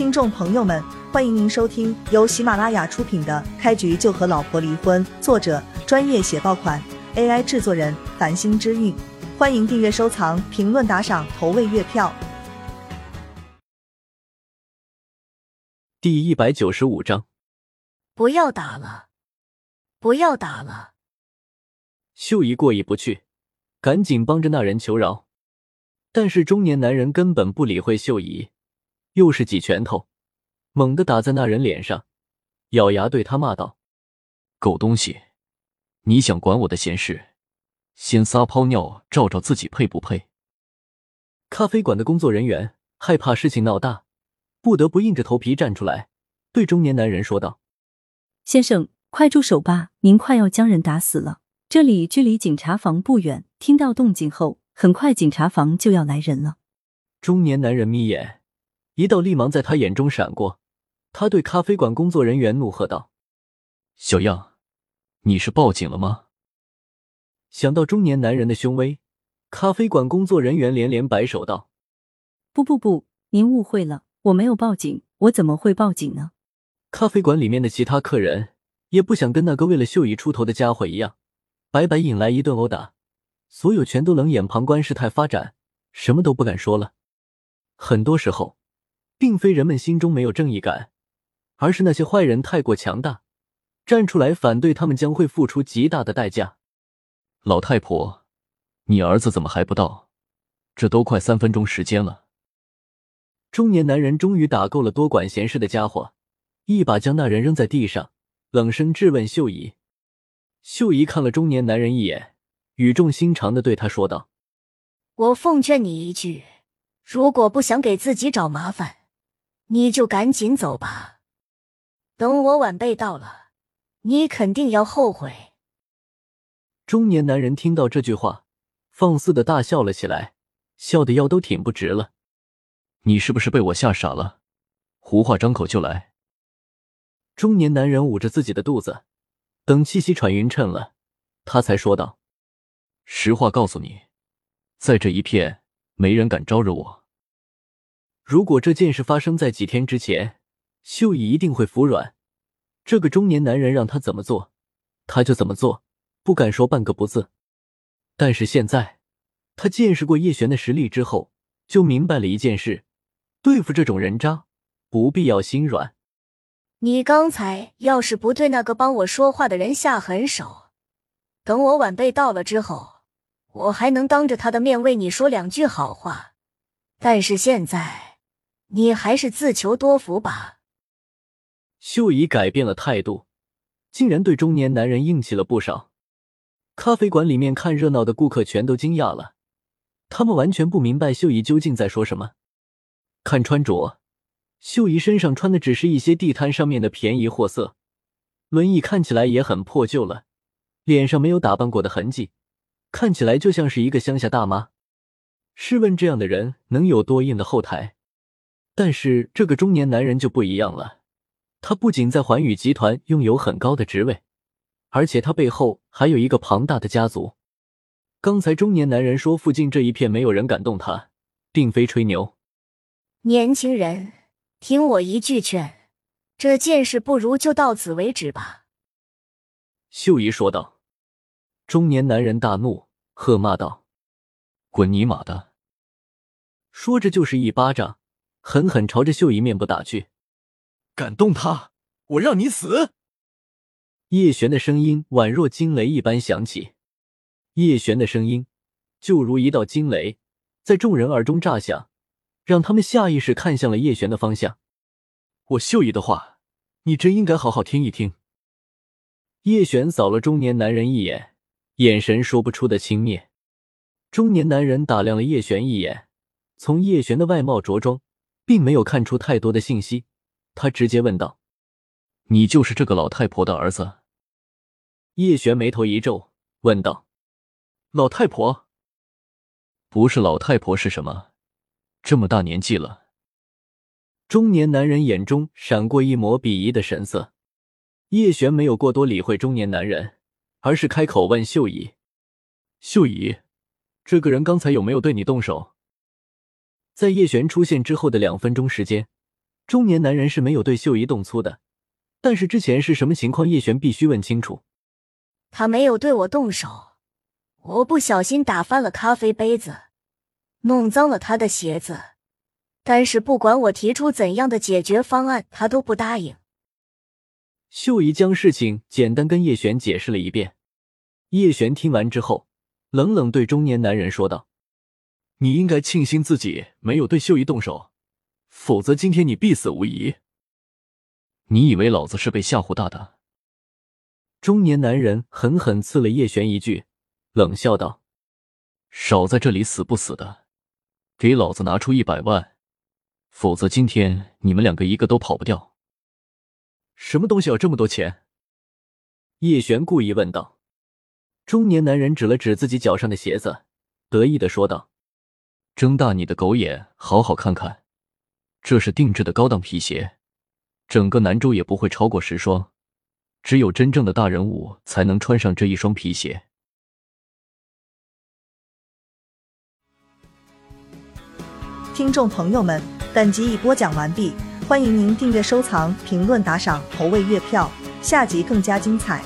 听众朋友们，欢迎您收听由喜马拉雅出品的《开局就和老婆离婚》，作者专业写爆款，AI 制作人繁星之韵。欢迎订阅、收藏、评论、打赏、投喂月票。第一百九十五章，不要打了，不要打了！秀姨过意不去，赶紧帮着那人求饶，但是中年男人根本不理会秀姨。又是几拳头，猛地打在那人脸上，咬牙对他骂道：“狗东西，你想管我的闲事？先撒泡尿照照自己配不配？”咖啡馆的工作人员害怕事情闹大，不得不硬着头皮站出来，对中年男人说道：“先生，快住手吧，您快要将人打死了。这里距离警察房不远，听到动静后，很快警察房就要来人了。”中年男人眯眼。一道厉芒在他眼中闪过，他对咖啡馆工作人员怒喝道：“小样，你是报警了吗？”想到中年男人的凶威，咖啡馆工作人员连连摆手道：“不不不，您误会了，我没有报警，我怎么会报警呢？”咖啡馆里面的其他客人也不想跟那个为了秀姨出头的家伙一样，白白引来一顿殴打，所有全都冷眼旁观事态发展，什么都不敢说了。很多时候。并非人们心中没有正义感，而是那些坏人太过强大，站出来反对他们将会付出极大的代价。老太婆，你儿子怎么还不到？这都快三分钟时间了。中年男人终于打够了多管闲事的家伙，一把将那人扔在地上，冷声质问秀姨。秀姨看了中年男人一眼，语重心长的对他说道：“我奉劝你一句，如果不想给自己找麻烦。”你就赶紧走吧，等我晚辈到了，你肯定要后悔。中年男人听到这句话，放肆的大笑了起来，笑的腰都挺不直了。你是不是被我吓傻了？胡话张口就来。中年男人捂着自己的肚子，等气息喘匀称了，他才说道：“实话告诉你，在这一片，没人敢招惹我。”如果这件事发生在几天之前，秀姨一定会服软。这个中年男人让他怎么做，他就怎么做，不敢说半个不字。但是现在，他见识过叶璇的实力之后，就明白了一件事：对付这种人渣，不必要心软。你刚才要是不对那个帮我说话的人下狠手，等我晚辈到了之后，我还能当着他的面为你说两句好话。但是现在。你还是自求多福吧。秀姨改变了态度，竟然对中年男人硬气了不少。咖啡馆里面看热闹的顾客全都惊讶了，他们完全不明白秀姨究竟在说什么。看穿着，秀姨身上穿的只是一些地摊上面的便宜货色，轮椅看起来也很破旧了，脸上没有打扮过的痕迹，看起来就像是一个乡下大妈。试问这样的人能有多硬的后台？但是这个中年男人就不一样了，他不仅在环宇集团拥有很高的职位，而且他背后还有一个庞大的家族。刚才中年男人说附近这一片没有人敢动他，并非吹牛。年轻人，听我一句劝，这件事不如就到此为止吧。”秀姨说道。中年男人大怒，喝骂道：“滚你妈的！”说着就是一巴掌。狠狠朝着秀姨面部打去，敢动她，我让你死！叶璇的声音宛若惊雷一般响起，叶璇的声音就如一道惊雷，在众人耳中炸响，让他们下意识看向了叶璇的方向。我秀姨的话，你真应该好好听一听。叶璇扫了中年男人一眼，眼神说不出的轻蔑。中年男人打量了叶璇一眼，从叶璇的外貌着装。并没有看出太多的信息，他直接问道：“你就是这个老太婆的儿子？”叶璇眉头一皱，问道：“老太婆？不是老太婆是什么？这么大年纪了。”中年男人眼中闪过一抹鄙夷的神色。叶璇没有过多理会中年男人，而是开口问秀姨：“秀姨，这个人刚才有没有对你动手？”在叶璇出现之后的两分钟时间，中年男人是没有对秀姨动粗的，但是之前是什么情况，叶璇必须问清楚。他没有对我动手，我不小心打翻了咖啡杯子，弄脏了他的鞋子。但是不管我提出怎样的解决方案，他都不答应。秀姨将事情简单跟叶璇解释了一遍。叶璇听完之后，冷冷对中年男人说道：“你应该庆幸自己没有对秀姨动手，否则今天你必死无疑。你以为老子是被吓唬大的？”中年男人狠狠刺了叶璇一句，冷笑道：“少在这里死不死的，给老子拿出一百万，否则今天你们两个一个都跑不掉。”什么东西要这么多钱？叶璇故意问道。中年男人指了指自己脚上的鞋子，得意的说道：“睁大你的狗眼，好好看看，这是定制的高档皮鞋，整个南州也不会超过十双。”只有真正的大人物才能穿上这一双皮鞋。听众朋友们，本集已播讲完毕，欢迎您订阅、收藏、评论、打赏、投喂月票，下集更加精彩。